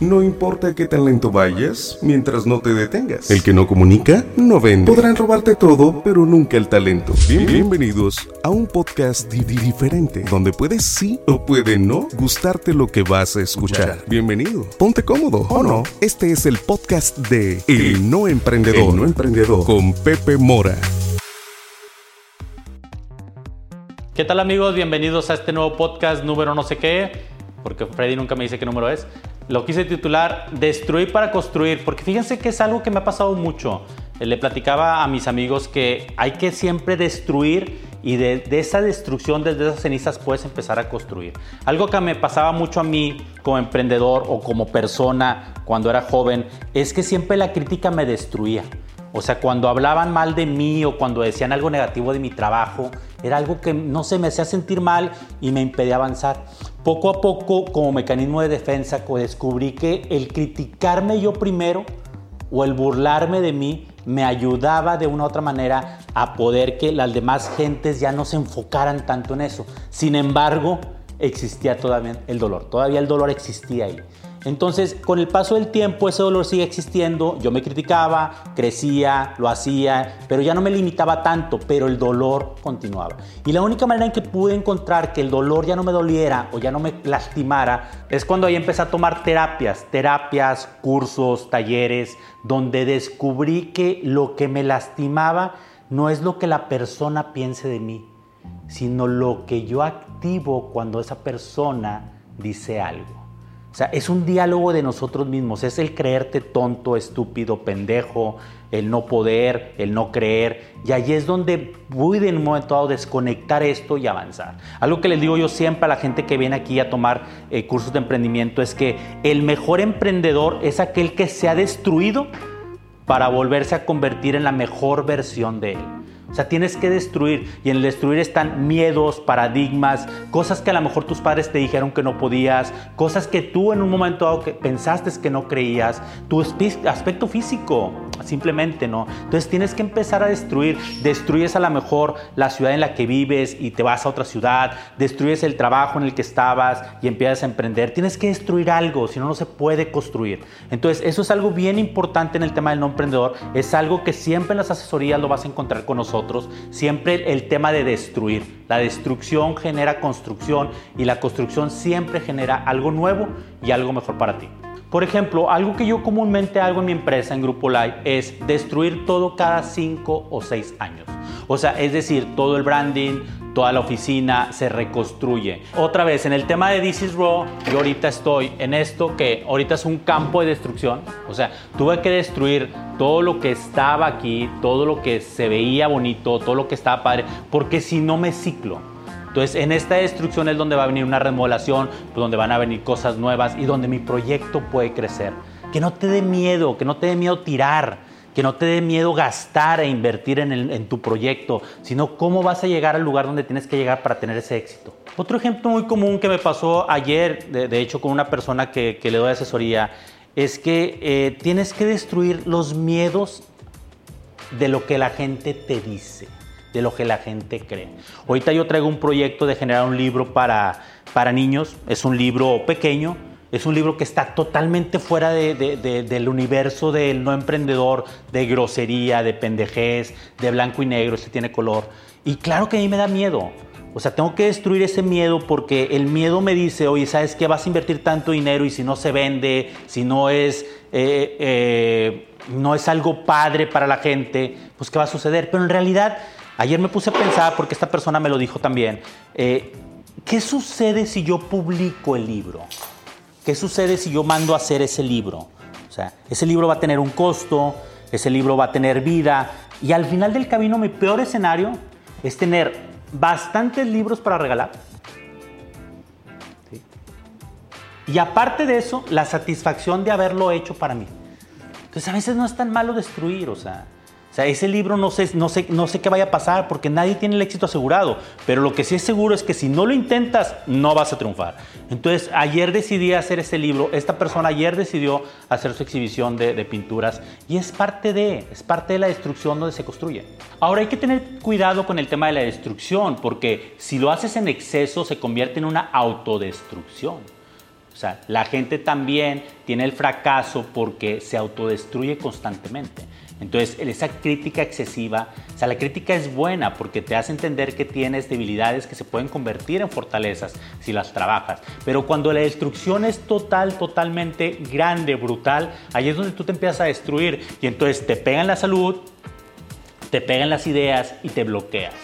No importa qué tan lento vayas, mientras no te detengas. El que no comunica, no vende. Podrán robarte todo, pero nunca el talento. bienvenidos a un podcast diferente, donde puedes sí o puede no gustarte lo que vas a escuchar. Bienvenido. Ponte cómodo, ¿o no? Este es el podcast de El No Emprendedor. El No Emprendedor. Con Pepe Mora. ¿Qué tal amigos? Bienvenidos a este nuevo podcast número no sé qué, porque Freddy nunca me dice qué número es. Lo quise titular Destruir para construir, porque fíjense que es algo que me ha pasado mucho. Le platicaba a mis amigos que hay que siempre destruir y de, esa destrucción, desde esas cenizas, puedes empezar a construir. Algo que me pasaba mucho a mí como emprendedor o como persona cuando era joven es que siempre la crítica me destruía. O sea, cuando hablaban mal de mí o cuando decían algo negativo de mi trabajo, era algo que no se me hacía sentir mal y me impedía avanzar. Poco a poco, como mecanismo de defensa, descubrí que el criticarme yo primero o el burlarme de mí me ayudaba de una u otra manera a poder que las demás gentes ya no se enfocaran tanto en eso. Sin embargo, existía todavía el dolor, todavía el dolor existía ahí. Entonces, con el paso del tiempo, ese dolor sigue existiendo. Yo me criticaba, crecía, lo hacía, pero ya no me limitaba tanto, pero el dolor continuaba. Y la única manera en que pude encontrar que el dolor ya no me doliera o ya no me lastimara es cuando ahí empecé a tomar terapias, terapias, cursos, talleres, donde descubrí que lo que me lastimaba no es lo que la persona piense de mí, sino lo que yo activo cuando esa persona dice algo. O sea, es un diálogo de nosotros mismos, es el creerte tonto, estúpido, pendejo, el no poder, el no creer. Y ahí es donde pude en un momento dado desconectar esto y avanzar. Algo que les digo yo siempre a la gente que viene aquí a tomar eh, cursos de emprendimiento es que el mejor emprendedor es aquel que se ha destruido para volverse a convertir en la mejor versión de él. O sea, tienes que destruir. Y en el destruir están miedos, paradigmas, cosas que a lo mejor tus padres te dijeron que no podías, cosas que tú en un momento dado que pensaste que no creías, tu aspecto físico, simplemente no. Entonces tienes que empezar a destruir. Destruyes a lo mejor la ciudad en la que vives y te vas a otra ciudad, destruyes el trabajo en el que estabas y empiezas a emprender. Tienes que destruir algo, si no, no se puede construir. Entonces, eso es algo bien importante en el tema del no emprendedor. Es algo que siempre en las asesorías lo vas a encontrar con nosotros siempre el tema de destruir. La destrucción genera construcción y la construcción siempre genera algo nuevo y algo mejor para ti. Por ejemplo, algo que yo comúnmente hago en mi empresa, en Grupo Live, es destruir todo cada 5 o 6 años. O sea, es decir, todo el branding, toda la oficina se reconstruye. Otra vez, en el tema de This is Raw, yo ahorita estoy en esto que ahorita es un campo de destrucción. O sea, tuve que destruir todo lo que estaba aquí, todo lo que se veía bonito, todo lo que estaba padre, porque si no me ciclo. Entonces, en esta destrucción es donde va a venir una remodelación, donde van a venir cosas nuevas y donde mi proyecto puede crecer. Que no te dé miedo, que no te dé miedo tirar que no te dé miedo gastar e invertir en, tu proyecto, sino cómo vas a llegar al lugar donde tienes que llegar para tener ese éxito. Otro ejemplo muy común que me pasó ayer, de, hecho con una persona que, le doy asesoría, es que eh, tienes que destruir los miedos de lo que la gente te dice, de lo que la gente cree. Ahorita yo traigo un proyecto de generar un libro para, para niños, es un libro pequeño, es un libro que está totalmente fuera del universo del no emprendedor, de grosería, de pendejez, de blanco y negro, este tiene color. Y claro que a mí me da miedo. O sea, tengo que destruir ese miedo porque el miedo me dice, oye, ¿sabes qué? Vas a invertir tanto dinero y si no se vende, si no es, eh, eh, no es algo padre para la gente, pues ¿qué va a suceder? Pero en realidad, ayer me puse a pensar, porque esta persona me lo dijo también, eh, ¿qué sucede si yo publico el libro? ¿Qué sucede si yo mando a hacer ese libro? O sea, ese libro va a tener un costo, ese libro va a tener vida y al final del camino mi peor escenario es tener bastantes libros para regalar. Y aparte de eso, la satisfacción de haberlo hecho para mí. Entonces a veces no es tan malo destruir, o sea, sea, ese libro no sé, no, sé, no sé qué vaya a pasar porque nadie tiene el éxito asegurado, pero lo que sí es seguro es que si no lo intentas, no vas a triunfar. Entonces, ayer decidí hacer ese libro, esta persona ayer decidió hacer su exhibición de, de pinturas y es parte de, es parte de la destrucción donde se construye. Ahora hay que tener cuidado con el tema de la destrucción porque si lo haces en exceso se convierte en una autodestrucción. O sea, la gente también tiene el fracaso porque se autodestruye constantemente. Entonces, esa crítica excesiva, o sea, la crítica es buena porque te hace entender que tienes debilidades que se pueden convertir en fortalezas si las trabajas. Pero cuando la destrucción es total, totalmente grande, brutal, ahí es donde tú te empiezas a destruir y entonces te pegan la salud, te pegan las ideas y te bloqueas.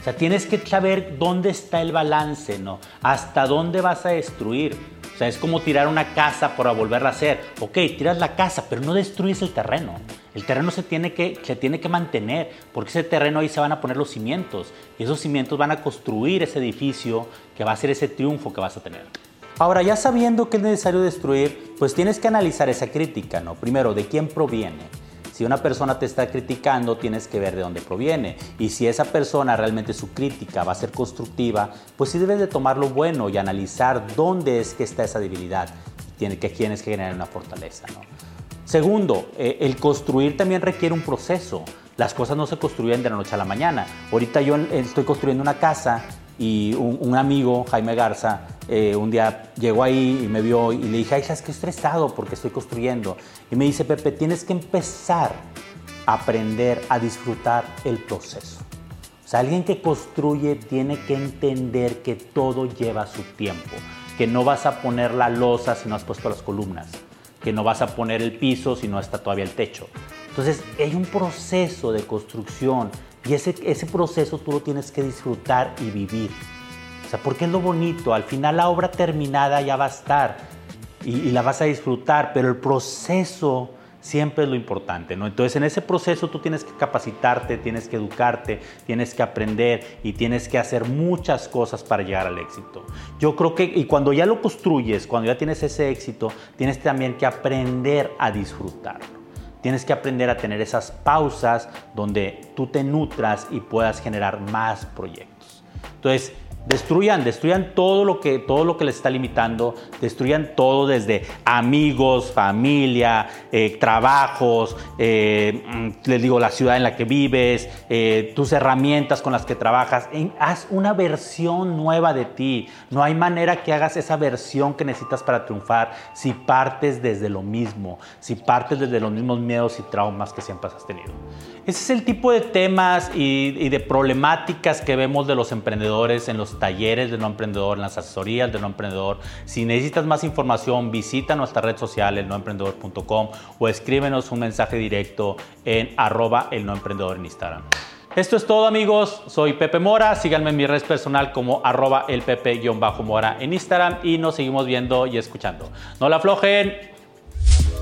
O sea, tienes que saber dónde está el balance, ¿no? Hasta dónde vas a destruir. O sea, es como tirar una casa para volverla a hacer. Ok, tiras la casa, pero no destruyes el terreno. El terreno se tiene, que, mantener, porque ese terreno ahí se van a poner los cimientos. Y esos cimientos van a construir ese edificio que va a ser ese triunfo que vas a tener. Ahora, ya sabiendo que es necesario destruir, pues tienes que analizar esa crítica, ¿no? Primero, ¿de quién proviene? Si una persona te está criticando, tienes que ver de dónde proviene. Y si esa persona realmente su crítica va a ser constructiva, pues sí debes de tomar lo bueno y analizar dónde es que está esa debilidad. Tiene que tienes que generar una fortaleza. ¿no? Segundo, eh, el construir también requiere un proceso. Las cosas no se construyen de la noche a la mañana. Ahorita yo estoy construyendo una casa y un, amigo, Jaime Garza, eh, un día llegó ahí y me vio y le dije, ay, es que estresado porque estoy construyendo. Y me dice, Pepe, tienes que empezar a aprender a disfrutar el proceso. O sea, alguien que construye tiene que entender que todo lleva su tiempo, que no vas a poner la losa si no has puesto las columnas, que no vas a poner el piso si no está todavía el techo. Entonces, hay un proceso de construcción y ese, ese proceso tú lo tienes que disfrutar y vivir. O sea, porque es lo bonito. Al final la obra terminada ya va a estar y, y la vas a disfrutar, pero el proceso siempre es lo importante, ¿no? Entonces en ese proceso tú tienes que capacitarte, tienes que educarte, tienes que aprender y tienes que hacer muchas cosas para llegar al éxito. Yo creo que, y cuando ya lo construyes, cuando ya tienes ese éxito, tienes también que aprender a disfrutarlo. Tienes que aprender a tener esas pausas donde tú te nutras y puedas generar más proyectos. Entonces, Destruyan, destruyan todo lo que todo lo que les está limitando, destruyan todo desde amigos, familia, eh, trabajos, eh, mm, les digo la ciudad en la que vives, eh, tus herramientas con las que trabajas. haz una versión nueva de ti. No hay manera que hagas esa versión que necesitas para triunfar si partes desde lo mismo, si partes desde los mismos miedos y traumas que siempre has tenido. Ese es el tipo de temas y, de problemáticas que vemos de los emprendedores en los talleres de no emprendedor, en las asesorías de no emprendedor. Si necesitas más información, visita nuestra red social, elnoemprendedor.com o escríbenos un mensaje directo en arroba el no emprendedor en Instagram. Esto es todo amigos, soy Pepe Mora, síganme en mi red personal como arroba el pepe-mora en Instagram y nos seguimos viendo y escuchando. No la aflojen,